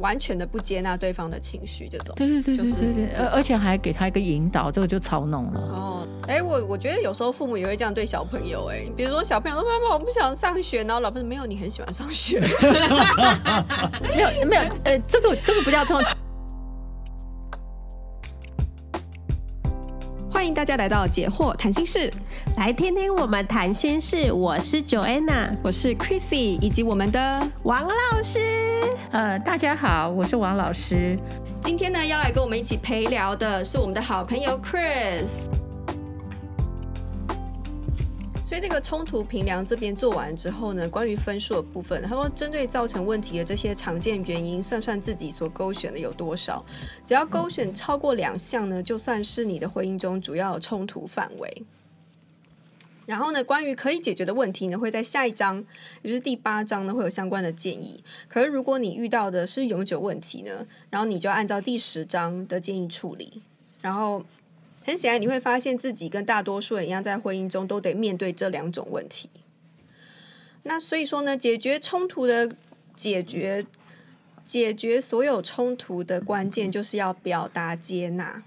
完全的不接纳对方的情绪，这种对对对对对对，而而且还给他一个引导，这个就超弄了。哦，哎、欸，我我觉得有时候父母也会这样对小朋友、欸，哎，比如说小朋友说妈妈我不想上学，然后老婆说没有，你很喜欢上学，没有没有，呃，这个这个不叫冲。欢迎大家来到解惑谈心室，来听听我们谈心事。我是 Joanna，我是 Chrissy，以及我们的王老师。呃，大家好，我是王老师。今天呢，要来跟我们一起陪聊的是我们的好朋友 Chris。所以这个冲突评量这边做完之后呢，关于分数的部分，他说针对造成问题的这些常见原因，算算自己所勾选的有多少，只要勾选超过两项呢，就算是你的婚姻中主要冲突范围。然后呢，关于可以解决的问题呢，会在下一章，也就是第八章呢，会有相关的建议。可是如果你遇到的是永久问题呢，然后你就按照第十章的建议处理，然后。很显然，你会发现自己跟大多数人一样，在婚姻中都得面对这两种问题。那所以说呢，解决冲突的解决，解决所有冲突的关键就是要表达接纳。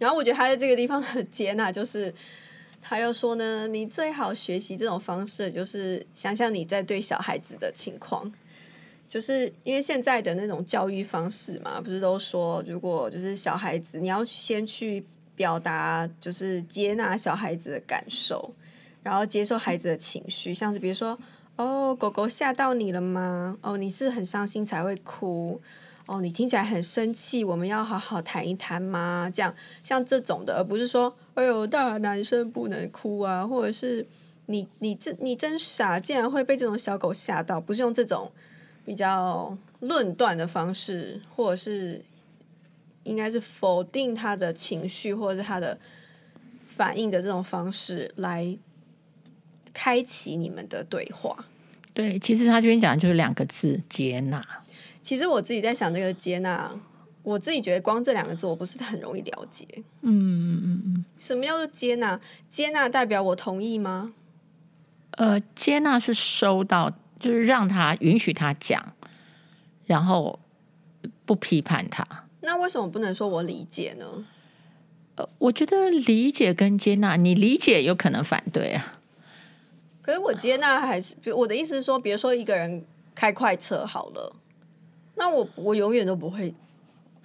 然后我觉得他在这个地方的接纳，就是他又说呢，你最好学习这种方式，就是想想你在对小孩子的情况。就是因为现在的那种教育方式嘛，不是都说，如果就是小孩子，你要先去表达，就是接纳小孩子的感受，然后接受孩子的情绪，像是比如说，哦，狗狗吓到你了吗？哦，你是很伤心才会哭？哦，你听起来很生气，我们要好好谈一谈吗？这样，像这种的，而不是说，哎呦，大男生不能哭啊，或者是你你这你真傻，竟然会被这种小狗吓到，不是用这种。比较论断的方式，或者是应该是否定他的情绪，或者是他的反应的这种方式来开启你们的对话。对，其实他这边讲的就是两个字：接纳。其实我自己在想这个接纳，我自己觉得光这两个字我不是很容易了解。嗯嗯嗯嗯。什么叫做接纳？接纳代表我同意吗？呃，接纳是收到。就是让他允许他讲，然后不批判他。那为什么不能说我理解呢？呃，我觉得理解跟接纳，你理解有可能反对啊。可是我接纳还是，我的意思是说，比如说一个人开快车好了，那我我永远都不会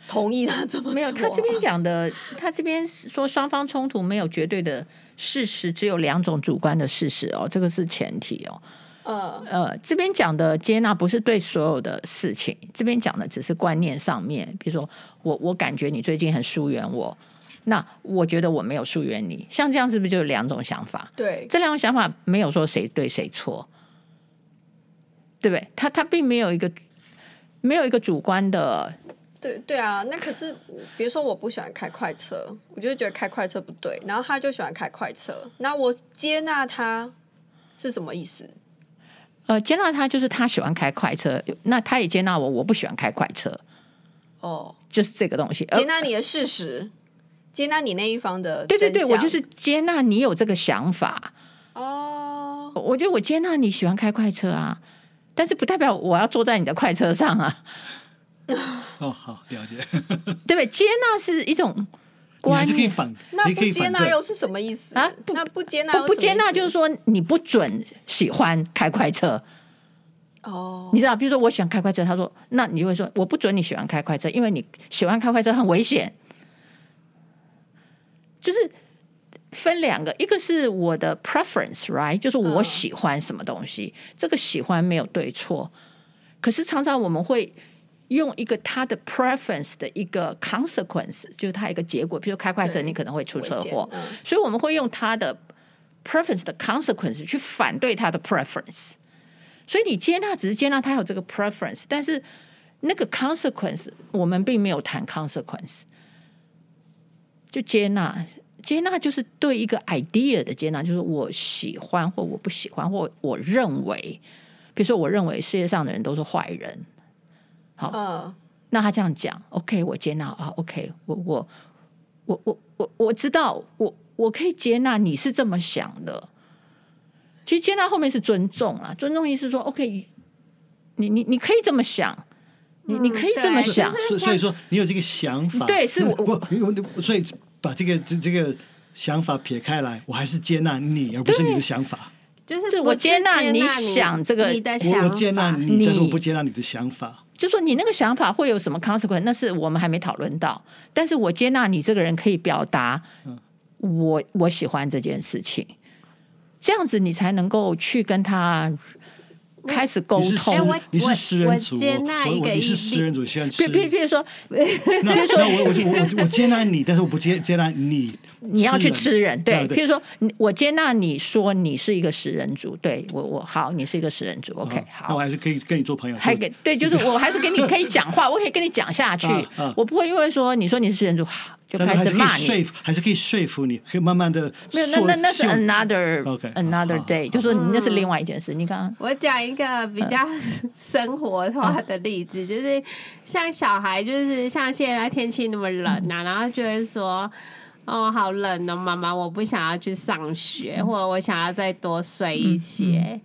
同意他这么做啊。没有，他这边讲的，他这边说双方冲突没有绝对的事实，只有两种主观的事实哦，这个是前提哦。呃呃，这边讲的接纳不是对所有的事情，这边讲的只是观念上面。比如说，我我感觉你最近很疏远我，那我觉得我没有疏远你，像这样是不是就有两种想法？对，这两种想法没有说谁对谁错，对不对？他他并没有一个没有一个主观的。对对啊，那可是比如说我不喜欢开快车，我就觉得开快车不对，然后他就喜欢开快车，那我接纳他是什么意思？呃，接纳他就是他喜欢开快车，那他也接纳我，我不喜欢开快车。哦，就是这个东西，接纳你的事实，接纳你那一方的。对对对，我就是接纳你有这个想法。哦，我觉得我接纳你喜欢开快车啊，但是不代表我要坐在你的快车上啊。哦，好，了解。对 不对？接纳是一种。那不接纳又是什么意思啊？那不接纳，不接纳就是说你不准喜欢开快车。哦，你知道，比如说我喜欢开快车，他说，那你就会说我不准你喜欢开快车，因为你喜欢开快车很危险。就是分两个，一个是我的 preference，right？就是我喜欢什么东西，哦，这个喜欢没有对错。可是常常我们会。用一个他的 preference 的一个 consequence，就是他一个结果，比如开快车你可能会出车祸，嗯，所以我们会用他的 preference 的 consequence 去反对他的 preference。所以你接纳只是接纳他有这个 preference，但是那个 consequence 我们并没有谈 consequence。就接纳，接纳就是对一个 idea 的接纳，就是我喜欢或我不喜欢或我认为，比如说我认为世界上的人都是坏人。好，uh, 那他这样讲，OK，我接纳啊，OK，我我我我我我知道，我我可以接纳你是这么想的。其实接纳后面是尊重啊，尊重意思是说，OK，你你你可以这么想，你你可以这么想。所所以说，你有这个想法，对，是我我我所以把这个这这个想法撇开来，我还是接纳你，而不是你的想法。就是我接纳你想这个，我我接纳你，但是我不接纳你的想法。就说你那个想法会有什么 consequence？那是我们还没讨论到。但是我接纳你这个人可以表达，我我喜欢这件事情，这样子你才能够去跟他。开始沟通，你是食人族，接纳一个你是食人族，喜欢吃。譬譬如说，那 那我我我我接纳你，但是我不接接纳你。你要去吃人，对。譬如说，我接纳你说你是一个食人族，对我我好，你是一个食人族，OK，好。那我还是可以跟你做朋友，还给对，就是我还是跟你可以讲话，我可以跟你讲下去，我不会因为说你说你是食人族。就开始骂你，还是可以说服你，可以慢慢的。没有，那那那是 another another day，就说你那是另外一件事。你刚刚我讲一个比较生活化的例子，就是像小孩，就是像现在天气那么冷啊，然后就会说：“哦，好冷哦，妈妈，我不想要去上学，或者我想要再多睡一些，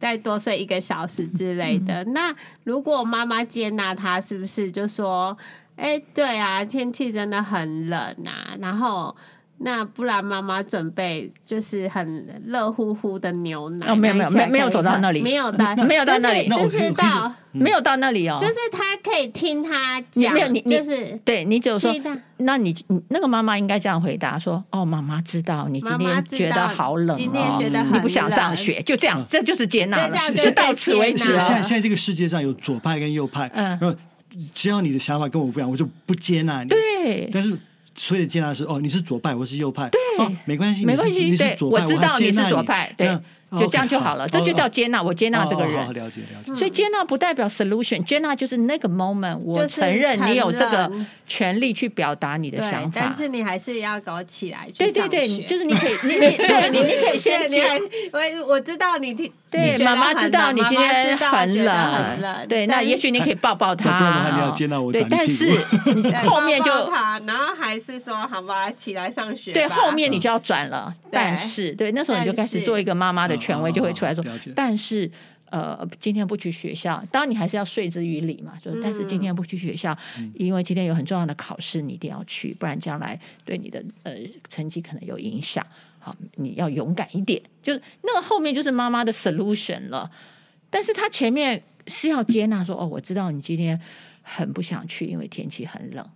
再多睡一个小时之类的。”那如果妈妈接纳他，是不是就说？哎，对啊，天气真的很冷啊。然后，那不然妈妈准备就是很热乎乎的牛奶。哦，没有没有没有没有走到那里，没有到 没有到那里，就是到没有到那里哦。就是他可以听他 讲，没有你就是对你只有说，那你那个妈妈应该这样回答说：哦，妈妈知道你今天觉得好冷，今天觉得你不想上学，就这样，这就是接纳了，是到此为止。现在现在这个世界上有左派跟右派，嗯。只要你的想法跟我不一样，我就不接纳你。对，但是所有的接纳是哦，你是左派，我是右派。对，哦，没关系，没关系。你是左派，我知道你是左派。对，就这样就好了。哦、这就叫接纳，哦、我接纳这个人。哦、了解了解。所以接纳不代表 solution，接纳就是那个 moment，我承认你有这个权利去表达你的想法。但是你还是要搞起来。对对对，就是你可以，你你 对你你可以先接。我我知道你听。对，妈妈知道你今天很冷，对，那也许你可以抱抱 他。对，但是 你后面就他，然后还是说好吧，起来上学。对，后面你就要转了。但是，对，那时候你就开始做一个妈妈的权威，就会出来说，但是呃，今天不去学校，当然你还是要说之于理嘛，就但是今天不去学校，因为今天有很重要的考试，你一定要去，不然将来对你的呃成绩可能有影响。好，你要勇敢一点。就是那个后面就是妈妈的 solution 了，但是他前面是要接纳说，哦，我知道你今天很不想去，因为天气很冷。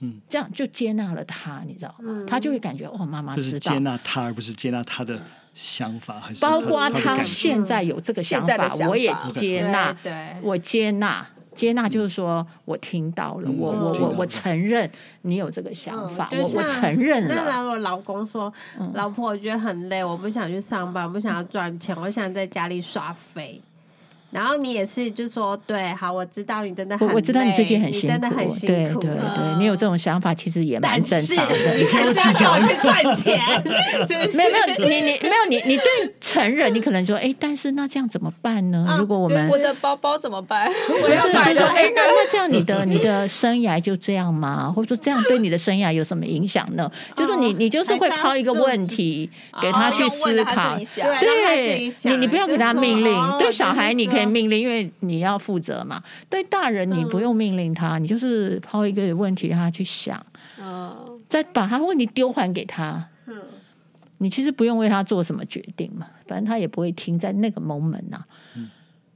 嗯，这样就接纳了他，你知道吗？他就会感觉哦，妈妈知道。就是接纳他，而不是接纳他的想法，还是包括他现在有这个想法，嗯、我也接纳，我接纳。接纳就是说，我听到了，我我我我承认你有这个想法，我我承认了。那我老公说，老婆，我觉得很累，我不想去上班，不想要赚钱，我想在家里耍废。然后你也是，就说对，好，我知道你真的很，我知道你最近很辛苦，真的很辛苦，对对对，你有这种想法，其实也蛮正常的。你还是要去赚钱，没有没有，你你没有你你对成人，你可能说，哎，但是那这样怎么办呢？如果我们我的包包怎么办？不是，就说，哎，那那这样你的你的生涯就这样吗？或者说这样对你的生涯有什么影响呢？就说你你就是会抛一个问题给他去思考，对，你你不要给他命令，对小孩你可以。命令，因为你要负责嘛。对大人，你不用命令他，嗯、你就是抛一个问题让他去想，嗯、再把他问题丢还给他。嗯、你其实不用为他做什么决定嘛，反正他也不会听，在那个 moment 呐、啊。嗯、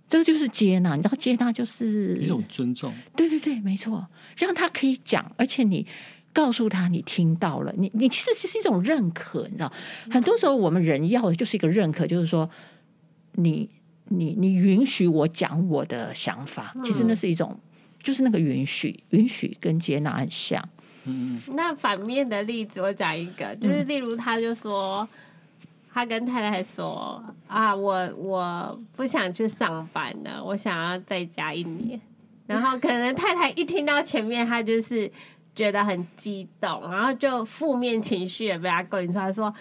这个就是接纳，你知道接纳就是一种尊重。对对对，没错，让他可以讲，而且你告诉他你听到了，你你其实是一种认可，你知道，嗯、很多时候我们人要的就是一个认可，就是说你。你你允许我讲我的想法，其实那是一种，嗯、就是那个允许，允许跟接纳很像。嗯，那反面的例子我讲一个，就是例如他就说，嗯、他跟太太说啊，我我不想去上班了，我想要在家一年。然后可能太太一听到前面，他就是觉得很激动，然后就负面情绪也被他勾引出来说。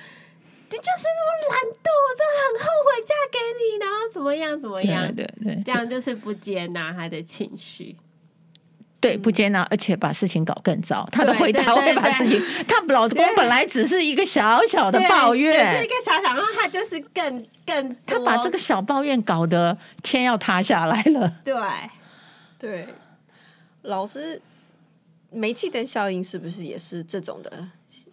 这就是我懒惰，我真的很后悔嫁给你，然后怎么样怎么样，对对，这样就是不接纳他的情绪。对，不接纳，而且把事情搞更糟。他的回答对对对。会把事情，他老公本来只是一个小小的抱怨，是一个小小，然后他就是更更，他把这个小抱怨搞得天要塌下来了。对。对，老师，煤气灯效应是不是也是这种的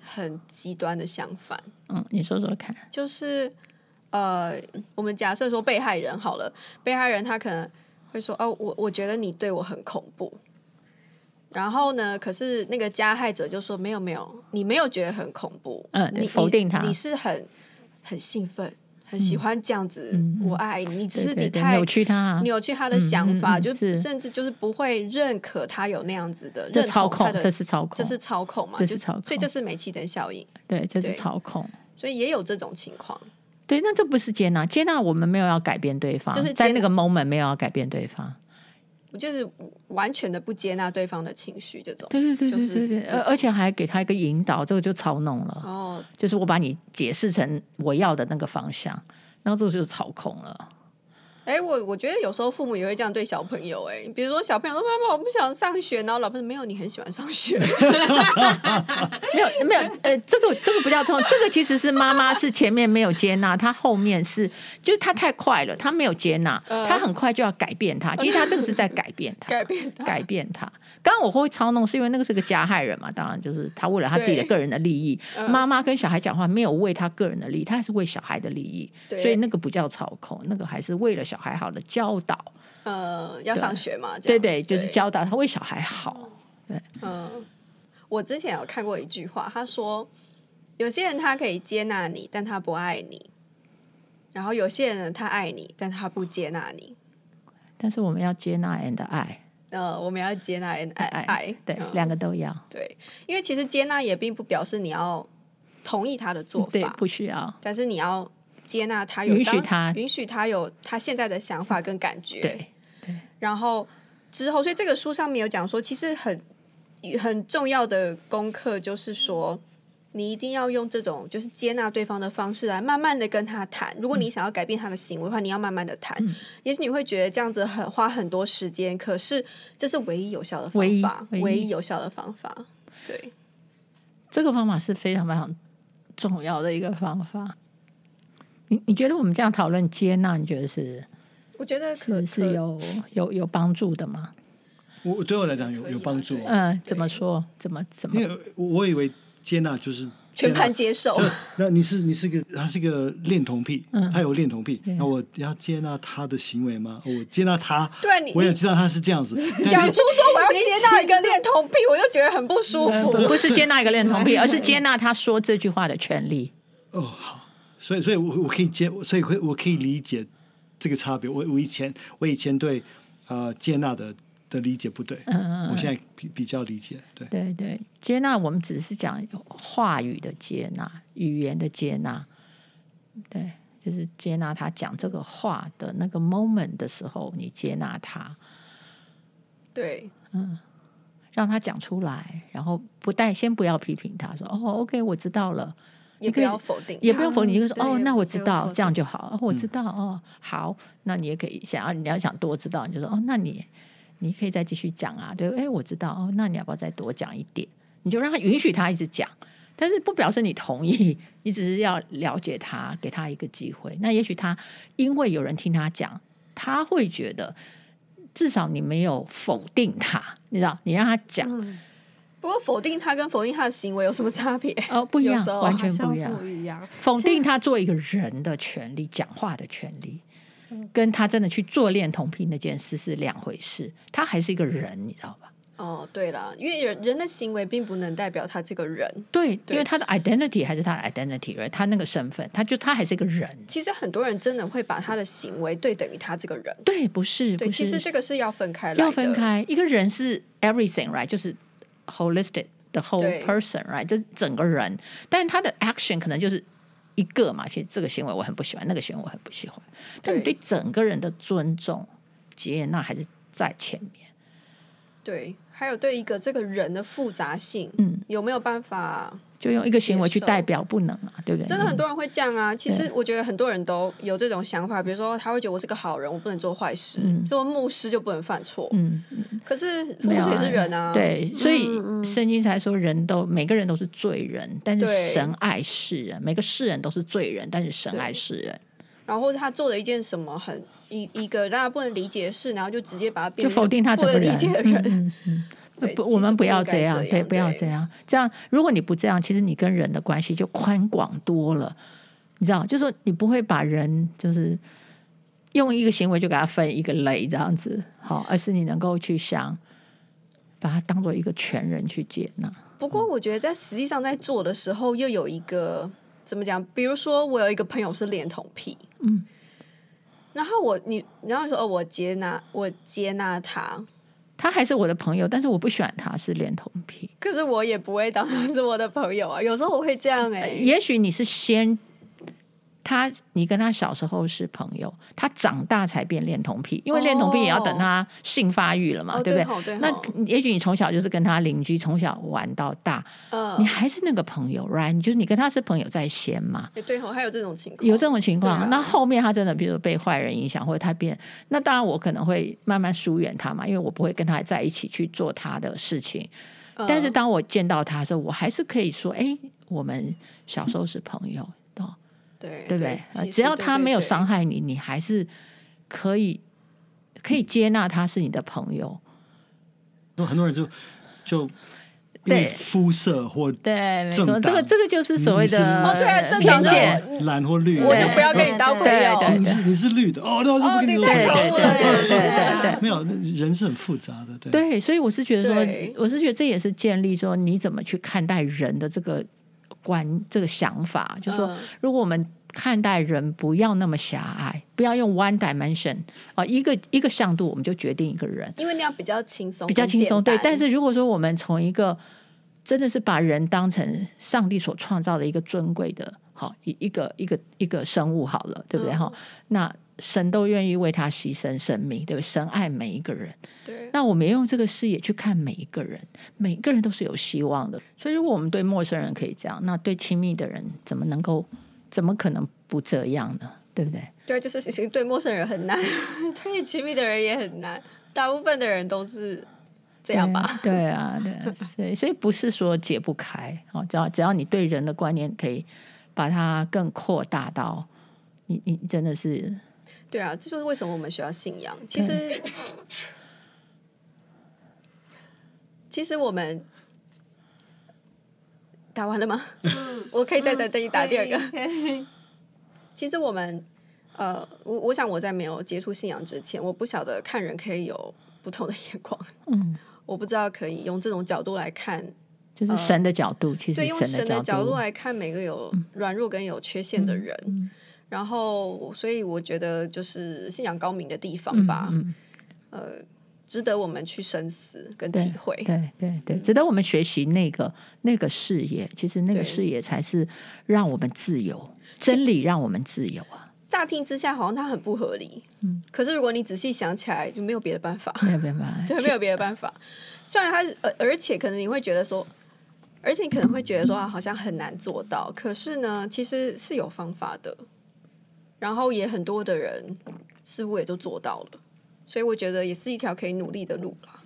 很极端的相反？嗯，你说说看，就是呃，我们假设说被害人好了，被害人他可能会说：“哦，我我觉得你对我很恐怖。”然后呢？可是那个加害者就说：“没有，没有，你没有觉得很恐怖。嗯，你否定他，你，你是很很兴奋，很喜欢这样子。嗯、我爱你，你只是你太扭曲他，扭曲他的想法，就甚至就是不会认可他有那样子的认操控，这是操控，这是操控嘛？这是操控，所以这是煤气灯效应。对，这是操控。所以也有这种情况。对，那这不是接纳，接纳我们没有要改变对方，就是在那个 moment 没有要改变对方。就是完全的不接纳对方的情绪，这种对对对对对，就是而而且还给他一个引导，这个就操弄了。哦，就是我把你解释成我要的那个方向，然后这个就是操控了。哎、欸，我我觉得有时候父母也会这样对小朋友、欸，哎，比如说小朋友说：“妈妈，我不想上学。”然后老婆说：“没有，你很喜欢上学。”没有没有，呃，这个这个不叫操控，这个其实是妈妈是前面没有接纳，她后面是就是她太快了，她没有接纳，她很快就要改变她。其实她这个是在改变她，改变他，改变她。刚刚我会操弄，是因为那个是个加害人嘛，当然就是他为了他自己的个人的利益。妈妈跟小孩讲话没有为他个人的利益，他还是为小孩的利益，所以那个不叫操控，那个还是为了小孩好的教导。呃，要上学嘛？对对，就是教导他为小孩好。对，嗯，我之前有看过一句话，他说有些人他可以接纳你，但他不爱你；然后有些人他爱你，但他不接纳你。但是我们要接纳 and 爱，呃，我们要接纳 and 爱，爱对，两个都要。对，因为其实接纳也并不表示你要同意他的做法，对，不需要。但是你要接纳他，有允许他，允许他有他现在的想法跟感觉。对。然后之后，所以这个书上面有讲说，其实很很重要的功课就是说，你一定要用这种就是接纳对方的方式来慢慢的跟他谈。如果你想要改变他的行为的话，你要慢慢的谈。嗯、也许你会觉得这样子很花很多时间，可是这是唯一有效的方法，唯一，唯一有效的方法。对，这个方法是非常非常重要的一个方法。你你觉得我们这样讨论接纳，你觉得是？我觉得可是，是有有有帮助的吗？我对我来讲有有帮助。嗯，怎么说？怎么怎么？因为我以为接纳就是 全盘接受。那你是你是个他是个恋童癖，嗯、他有恋童癖，那我要接纳他的行为吗？我接纳他，对你，我也知道他是这样子。讲出说我要接纳一个恋童癖，我就觉得很不舒服。不是接纳一个恋童癖，而是接纳他说这句话的权利。哦，好，所以所以我我可以接，所以会我可以理解。这个差别，我我以前我以前对呃接纳的的理解不对，嗯嗯，我现在比比较理解，对。对对，接纳我们只是讲话语的接纳，语言的接纳，对，就是接纳他讲这个话的那个 moment 的时候，你接纳他，对，嗯，让他讲出来，然后不带先不要批评他说，哦，OK，我知道了。也不要否定，也不用否定，你就说哦，那我知道，这样就好。哦，我知道，哦，好，那你也可以想要，你要想多知道，你就说哦，那你你可以再继续讲啊，对，哎，我知道，哦，那你要不要再多讲一点？你就让他允许他一直讲，但是不表示你同意，你只是要了解他，给他一个机会。那也许他因为有人听他讲，他会觉得至少你没有否定他，你知道，你让他讲。嗯不过否定他跟否定他的行为有什么差别？哦，不一样，完全不一样。不一样。否定他做一个人的权利，讲话的权利，跟他真的去做恋童癖那件事是两回事。他还是一个人，你知道吧？哦，对了，因为人人的行为并不能代表他这个人。对，对因为他的 identity 还是他的 identity，他那个身份，他就他还是一个人。其实很多人真的会把他的行为对等于他这个人。对，不是，对，其实这个是要分开来，要分开。一个人是 everything，right？就是。Holistic the whole person, right？就是整个人，但是他的 action 可能就是一个嘛。其实这个行为我很不喜欢，那个行为我很不喜欢。但你对整个人的尊重、接纳还是在前面。对，还有对一个这个人的复杂性，嗯，有没有办法就用一个行为去代表？不能啊，对不对？真的很多人会这样啊。其实我觉得很多人都有这种想法，比如说他会觉得我是个好人，我不能做坏事，嗯，做牧师就不能犯错，嗯。可是牧师也是人啊，对，所以圣经才说人都每个人都是罪人，但是神爱世人，每个世人都是罪人，但是神爱世人。然后他做了一件什么很一一个大家不能理解的事，然后就直接把他变就否定他这个理解的人。不，我们不要这样，对，不要这样。这样，如果你不这样，其实你跟人的关系就宽广多了。你知道，就是说你不会把人就是用一个行为就给他分一个类这样子，好，而是你能够去想，把他当做一个全人去接纳。不过，我觉得在实际上在做的时候，又有一个怎么讲？比如说，我有一个朋友是恋童癖，嗯，然后我你，然后你说哦，我接纳，我接纳他。他还是我的朋友，但是我不喜欢他是恋童癖。可是我也不会当他是我的朋友啊，有时候我会这样哎、欸。也许你是先。他，你跟他小时候是朋友，他长大才变恋童癖，因为恋童癖也要等他性发育了嘛，哦、对不对？哦对哦、那也许你从小就是跟他邻居，从小玩到大，呃、你还是那个朋友，right？你就是你跟他是朋友在先嘛？对哦，还有这种情况，有这种情况。啊、那后面他真的，比如被坏人影响，或者他变，那当然我可能会慢慢疏远他嘛，因为我不会跟他在一起去做他的事情。呃、但是当我见到他的时候，我还是可以说，哎，我们小时候是朋友。对，对不对？只要他没有伤害你，你还是可以可以接纳他是你的朋友。很多人就就对肤色或对，没错，这个这个就是所谓的哦，对，偏见，蓝或绿，我就不要跟你当朋友。你是你是绿的哦，那我就不跟你当朋友。对对对对对，没有，人是很复杂的，对。对，所以我是觉得说，我是觉得这也是建立说你怎么去看待人的这个。观这个想法，就是说，如果我们看待人不要那么狭隘，不要用 one dimension 啊，一个一个向度，我们就决定一个人，因为那样比较轻松，比较轻松。对，但是如果说我们从一个真的是把人当成上帝所创造的一个尊贵的，好一一个一个一个生物好了，对不对？哈、嗯，那。神都愿意为他牺牲生命，对不对？神爱每一个人。对。那我们用这个视野去看每一个人，每一个人都是有希望的。所以，如果我们对陌生人可以这样，那对亲密的人怎么能够？怎么可能不这样呢？对不对？对，就是其实对陌生人很难，对亲密的人也很难。大部分的人都是这样吧？对，对啊，对啊。所以，所以不是说解不开哦，只要只要你对人的观念可以把它更扩大到你，你真的是。对啊，这就是为什么我们需要信仰。其实，其实我们打完了吗？我可以再等等你打第二个。其实我们呃，我我想我在没有接触信仰之前，我不晓得看人可以有不同的眼光。嗯，我不知道可以用这种角度来看，就是神的角度。呃、其实对，用神的角度来看每个有软弱跟有缺陷的人。嗯嗯然后，所以我觉得就是信仰高明的地方吧，嗯嗯、呃，值得我们去深思跟体会，对对对，对，值得我们学习那个那个视野。其实那个视野才是让我们自由，真理让我们自由啊。乍听之下好像它很不合理，嗯，可是如果你仔细想起来，就没有别的办法，没有办法，对，没有别的办法。虽然它，而而且可能你会觉得说，而且你可能会觉得说，好像很难做到。可是呢，其实是有方法的。然后也很多的人似乎也都做到了，所以我觉得也是一条可以努力的路啦。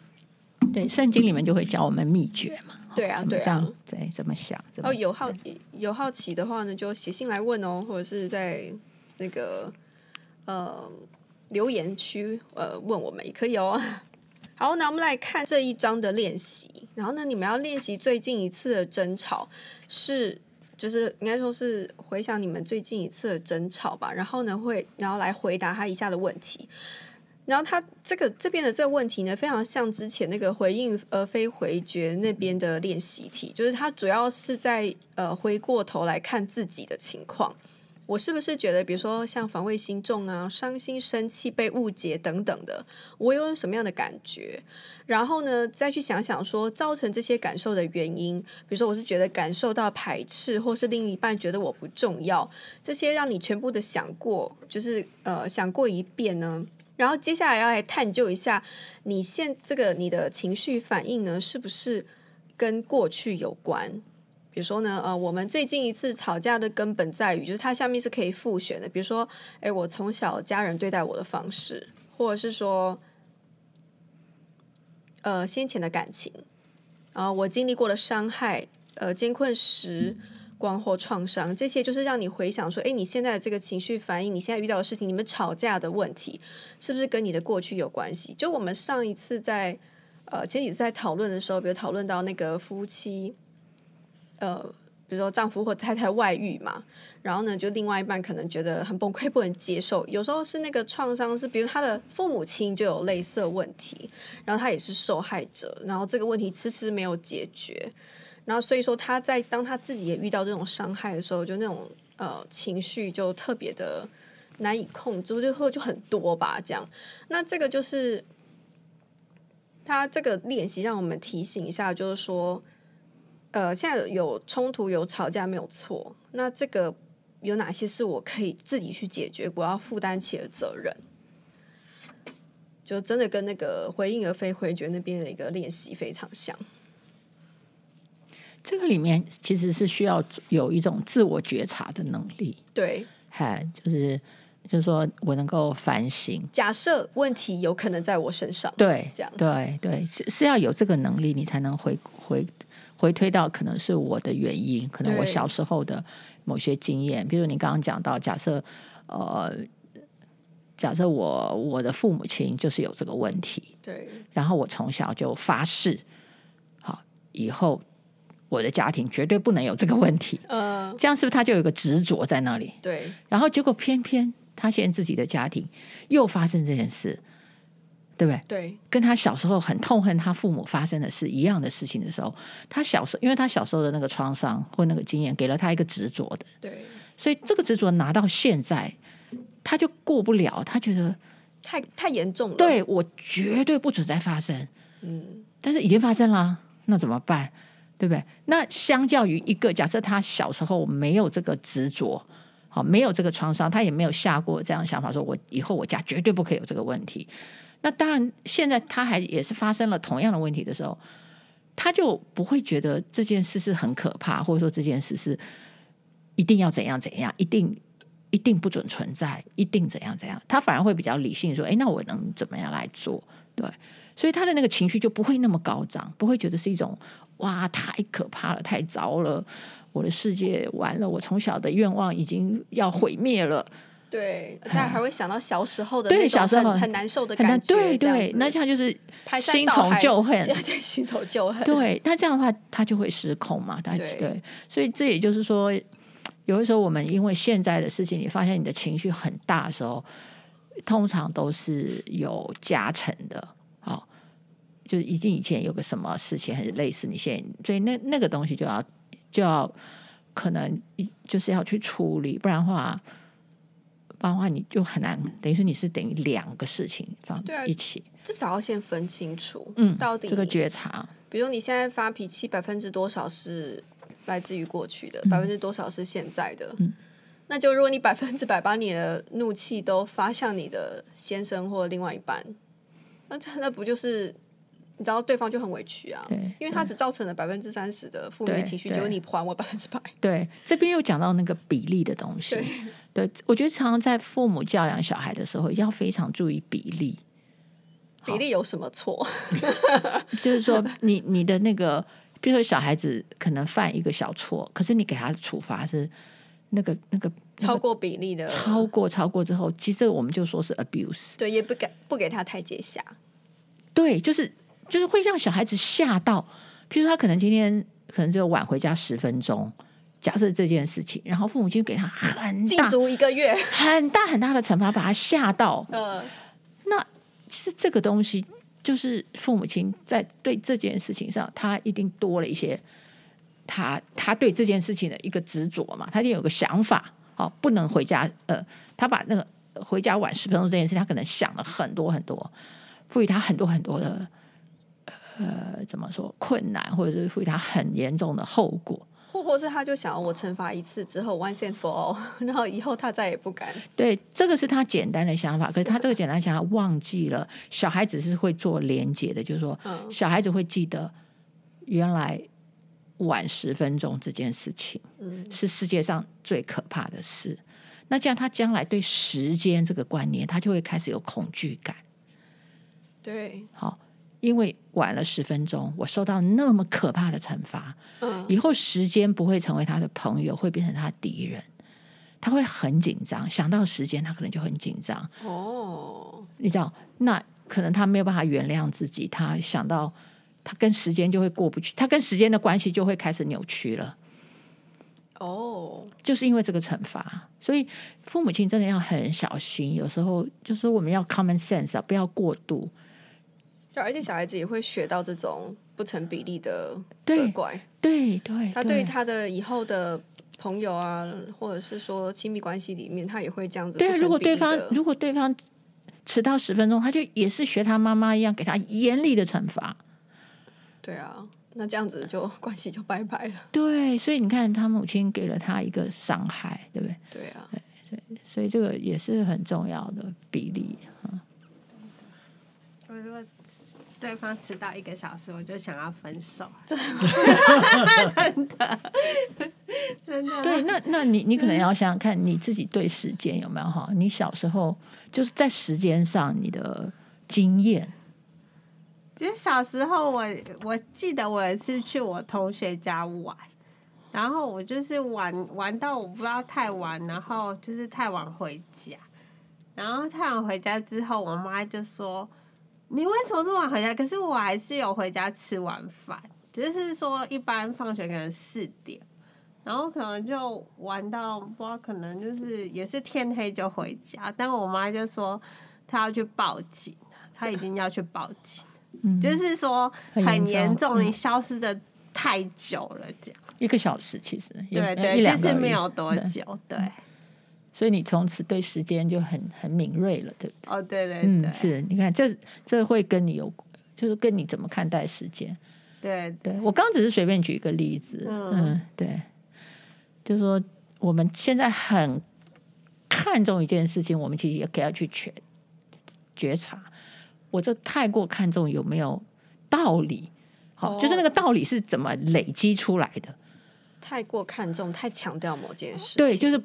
对，圣经里面就会教我们秘诀嘛。对啊，对啊，对，怎么想？哦，有好有好奇的话呢，就写信来问哦，或者是在那个呃留言区呃问我们也可以哦。好，那我们来看这一章的练习。然后呢，你们要练习最近一次的争吵是。就是应该说是回想你们最近一次的争吵吧，然后呢会，然后来回答他以下的问题。然后他这个这边的这个问题呢，非常像之前那个回应而非回绝那边的练习题，就是他主要是在呃回过头来看自己的情况。我是不是觉得，比如说像防卫心重啊、伤心、生气、被误解等等的，我有什么样的感觉？然后呢，再去想想说造成这些感受的原因，比如说我是觉得感受到排斥，或是另一半觉得我不重要，这些让你全部的想过，就是呃想过一遍呢。然后接下来要来探究一下，你现这个你的情绪反应呢，是不是跟过去有关？比如说呢，呃，我们最近一次吵架的根本在于，就是它下面是可以复选的。比如说，哎，我从小家人对待我的方式，或者是说，呃先前的感情，然后我经历过的伤害，呃艰困时光或创伤，这些就是让你回想说，哎，你现在的这个情绪反应，你现在遇到的事情，你们吵架的问题，是不是跟你的过去有关系？就我们上一次在呃前几次在讨论的时候，比如讨论到那个夫妻，呃。比如说丈夫或太太外遇嘛，然后呢，就另外一半可能觉得很崩溃，不能接受。有时候是那个创伤是，比如他的父母亲就有类似问题，然后他也是受害者，然后这个问题迟迟没有解决，然后所以说他在当他自己也遇到这种伤害的时候，就那种呃情绪就特别的难以控制，就会就很多吧，这样。那这个就是他这个练习让我们提醒一下，就是说。呃，现在有冲突、有吵架没有错。那这个有哪些是我可以自己去解决，我要负担起的责任？就真的跟那个回应而非回绝那边的一个练习非常像。这个里面其实是需要有一种自我觉察的能力。对，嗨，就是就是说我能够反省。假设问题有可能在我身上，对，这样，对对，是是要有这个能力，你才能回回。回推到可能是我的原因，可能我小时候的某些经验，比如你刚刚讲到，假设呃，假设我我的父母亲就是有这个问题，对，然后我从小就发誓，好，以后我的家庭绝对不能有这个问题，呃，这样是不是他就有个执着在那里？对，然后结果偏偏他现在自己的家庭又发生这件事。对不对？对，跟他小时候很痛恨他父母发生的事一样的事情的时候，他小时候，因为他小时候的那个创伤或那个经验，给了他一个执着的，对，所以这个执着拿到现在，他就过不了，他觉得太太严重了，对，我绝对不准再发生，嗯，但是已经发生了，那怎么办？对不对？那相较于一个假设，他小时候没有这个执着，好，没有这个创伤，他也没有下过这样的想法，说我以后我家绝对不可以有这个问题。那当然，现在他还也是发生了同样的问题的时候，他就不会觉得这件事是很可怕，或者说这件事是一定要怎样怎样，一定一定不准存在，一定怎样怎样。他反而会比较理性说：“哎，那我能怎么样来做？”对，所以他的那个情绪就不会那么高涨，不会觉得是一种哇，太可怕了，太糟了，我的世界完了，我从小的愿望已经要毁灭了。对，他还会想到小时候的那种很很难受的感觉，对对，那这样就是新仇旧恨，对，新仇旧恨。对，那这样的话，他就会失控嘛，他对，对，所以这也就是说，有的时候我们因为现在的事情，你发现你的情绪很大的时候，通常都是有加成的，好，就是已经以前有个什么事情，还是类似你现在，所以那那个东西就要就要可能就是要去处理，不然的话。不然的话，你就很难，等于说你是等于两个事情放在一起，啊，至少要先分清楚，嗯，到底这个觉察。比如你现在发脾气，百分之多少是来自于过去的，百分之多少是现在的？嗯，那就如果你百分之百把你的怒气都发向你的先生或另外一半，那那不就是？你知道对方就很委屈啊，对，因为他只造成了百分之三十的负面情绪，结果你还我百分之百。对，这边又讲到那个比例的东西。对，我觉得常常在父母教养小孩的时候，要非常注意比例。比例有什么错？就是说你，你你的那个，比如说小孩子可能犯一个小错，可是你给他的处罚是那个那个超过比例的，超过超过之后，其实这个我们就说是 abuse。对，也不给不给他台阶下。对，就是。就是会让小孩子吓到，譬如他可能今天可能就晚回家十分钟，假设这件事情，然后父母亲给他很大禁足一个月，很大很大的惩罚，把他吓到。呃，那其实这个东西就是父母亲在对这件事情上，他一定多了一些他他对这件事情的一个执着嘛，他一定有个想法，哦，不能回家。呃，他把那个回家晚十分钟这件事，他可能想了很多很多，赋予他很多很多的。呃，怎么说困难，或者是赋予他很严重的后果，或或是他就想要我惩罚一次之后，once and for all，然后以后他再也不敢。对，这个是他简单的想法，可是他这个简单想法忘记了，小孩子是会做连结的，就是说，小孩子会记得原来晚十分钟这件事情，是世界上最可怕的事。那这样他将来对时间这个观念，他就会开始有恐惧感。对，好。因为晚了十分钟，我受到那么可怕的惩罚。嗯，以后时间不会成为他的朋友，会变成他的敌人。他会很紧张，想到时间，他可能就很紧张。哦，你知道，那可能他没有办法原谅自己。他想到他跟时间就会过不去，他跟时间的关系就会开始扭曲了。哦，就是因为这个惩罚，所以父母亲真的要很小心。有时候就是我们要 common sense 啊，不要过度。对，而且小孩子也会学到这种不成比例的责怪。对对，他对他的以后的。朋友啊，或者是说亲密关系里面，他也会这样子。对，如果对方如果对方迟到十分钟，他就也是学他妈妈一样，给他严厉的惩罚。对啊，那这样子就关系就拜拜了。对，所以你看，他母亲给了他一个伤害，对不对？对啊，对，对，所以这个也是很重要的比例啊。我如果对方迟到一个小时，我就想要分手。真的，真的。真的对，那那你你可能要想想看，你自己对时间有没有哈？你小时候就是在时间上你的经验。其实小时候我我记得我有一次去我同学家玩，然后我就是玩玩到我不知道太晚，然后就是太晚回家，然后太晚回家之后，我妈就说：“你为什么这么晚回家？”可是我还是有回家吃晚饭，只是说一般放学可能四点。然后可能就玩到不知道，可能就是也是天黑就回家，但我妈就说她要去报警，她已经要去报警，嗯、就是说很严重，嗯、你消失的太久了，这样。一个小时其实对对，其实没有多久，对，对所以你从此对时间就很很敏锐了，对不对？哦，对对对，嗯、是，你看这这会跟你有，就是跟你怎么看待时间，对对，我刚只是随便举一个例子，嗯，嗯，对。就是说，我们现在很看重一件事情，我们其实也可以要去觉觉察，我这太过看重有没有道理？好，就是那个道理是怎么累积出来的？太过看重，太强调某件事，对，就是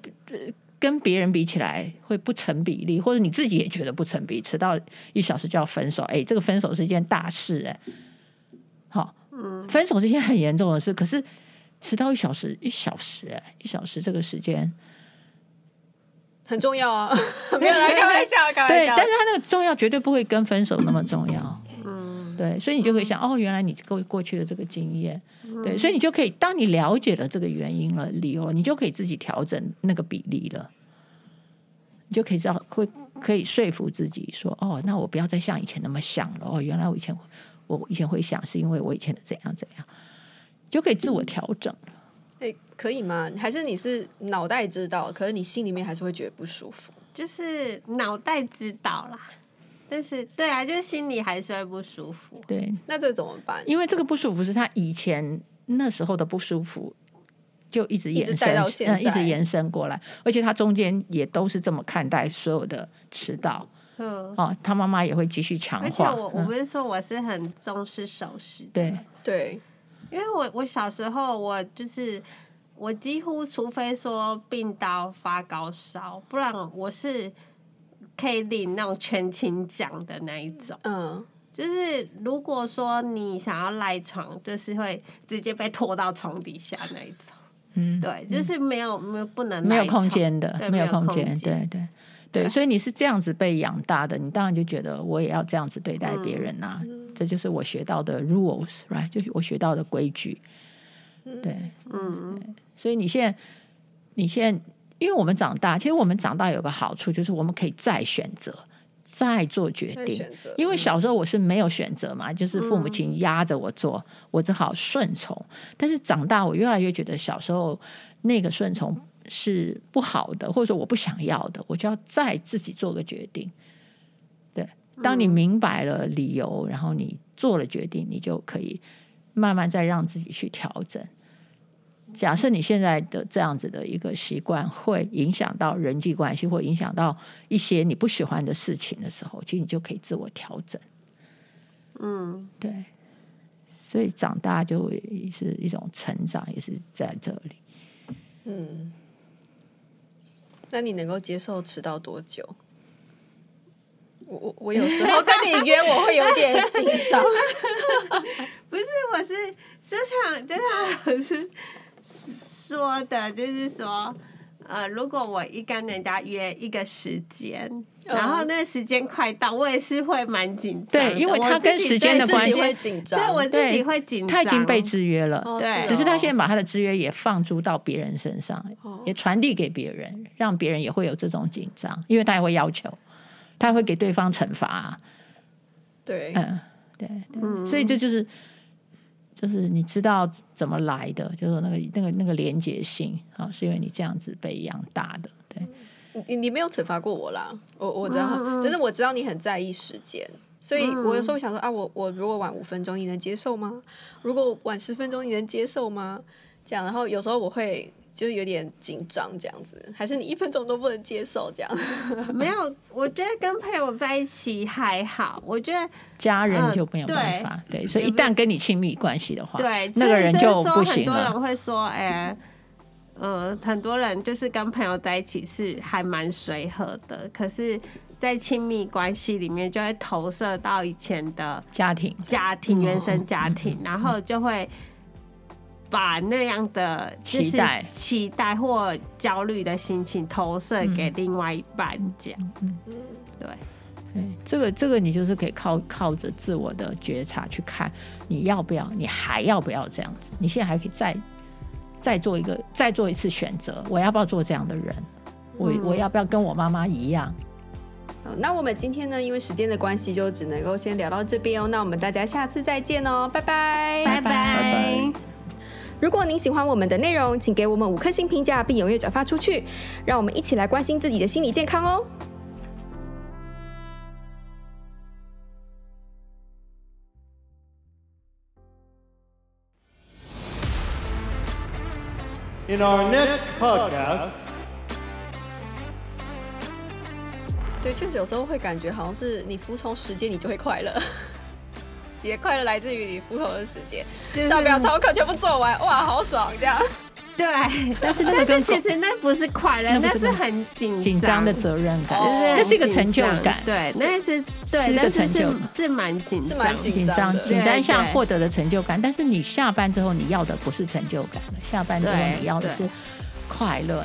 跟别人比起来会不成比例，或者你自己也觉得不成比例，迟到一小时就要分手，哎，这个分手是一件大事，哎，好，嗯，分手是一件很严重的事，可是。迟到一小时，一小时，哎，一小时，这个时间很重要啊！没有来开玩笑，开玩笑。对，但是他那个重要绝对不会跟分手那么重要。嗯，对，所以你就可以想，哦，原来你过过去的这个经验，对，所以你就可以，当你了解了这个原因了，理由，你就可以自己调整那个比例了。你就可以知道，会可以说服自己说，哦，那我不要再像以前那么想了。哦，原来我以前我以前会想，是因为我以前的怎样怎样。就可以自我调整。哎、欸，可以吗？还是你是脑袋知道，可是你心里面还是会觉得不舒服？就是脑袋知道啦，但是对啊，就是心里还是会不舒服。对，那这怎么办？因为这个不舒服是他以前那时候的不舒服，就一直延伸到现在，嗯，一直延伸过来，而且他中间也都是这么看待所有的迟到。嗯，哦，他妈妈也会继续强化。而且我我不是说我是很重视守时，对对。因为我我小时候我就是我几乎除非说病到发高烧，不然我是可以领那种全勤奖的那一种。嗯，就是如果说你想要赖床，就是会直接被拖到床底下那一种。嗯，对，就是没有没有不能没有空间的，没有空间，对对对，所以你是这样子被养大的，你当然就觉得我也要这样子对待别人呐、啊。嗯。这就是我学到的 rules，right？就是我学到的规矩。对，嗯，所以你现在，你现在，因为我们长大，其实我们长大有个好处，就是我们可以再选择，再做决定。因为小时候我是没有选择嘛，就是父母亲压着我做，我只好顺从。但是长大，我越来越觉得小时候那个顺从是不好的，或者说我不想要的，我就要再自己做个决定。对当你明白了理由，然后你做了决定，你就可以慢慢再让自己去调整。假设你现在的这样子的一个习惯会影响到人际关系，或影响到一些你不喜欢的事情的时候，其实你就可以自我调整。嗯，对。所以长大就会是一种成长，也是在这里。嗯，那你能够接受迟到多久？我我有时候跟你约，我会有点紧张。不是，我是就像就像老师说的，就是说。呃，如果我一跟人家约一个时间，嗯、然后那个时间快到，我也是会蛮紧张。对，因为他跟时间的关系会紧张。对，我自己会紧张。他已经被制约了，哦、对，只是他现在把他的制约也放逐到别人身上，哦、也传递给别人，让别人也会有这种紧张，因为他也会要求，他会给对方惩罚。对，嗯，对，对嗯、所以这就是。就是你知道怎么来的，就是那个那个那个连结性啊，是因为你这样子被养大的，对。你你没有惩罚过我啦，我我知道，嗯嗯，但是我知道你很在意时间，所以我有时候想说啊，我我如果晚五分钟，你能接受吗？如果晚十分钟，你能接受吗？这样，然后有时候我会。就有点紧张这样子，还是你一分钟都不能接受这样？没有，我觉得跟朋友在一起还好。我觉得家人就没有办法，呃、对，对，所以一旦跟你亲密关系的话，对，那个人就不行了。很多人会说，哎、欸，呃，很多人就是跟朋友在一起是还蛮随和的，可是，在亲密关系里面就会投射到以前的家庭、家庭、原生家庭，然后就会。把那样的期待期待或焦虑的心情投射给另外一半，这样，嗯，对，对，这个这个你就是可以靠靠着自我的觉察去看，你要不要，你还要不要这样子？你现在还可以再再做一个，再做一次选择，我要不要做这样的人？我我要不要跟我妈妈一样？好，那我们今天呢，因为时间的关系，就只能够先聊到这边哦。那我们大家下次再见哦，拜拜，拜拜。如果您喜欢我们的内容，请给我们五颗星评价，并踊跃转发出去，让我们一起来关心自己的心理健康哦。In our next podcast，对，确实有时候会感觉好像是你服从时间，你就会快乐。也快乐来自于你服从的时间，照表操课全部做完，哇，好爽！这样，对。但是那个其实那不是快乐，那是很紧紧张的责任感，那是一个成就感。对，那是对，那是是是蛮紧是蛮紧张紧张下获得的成就感。但是你下班之后，你要的不是成就感了，下班之后你要的是快乐。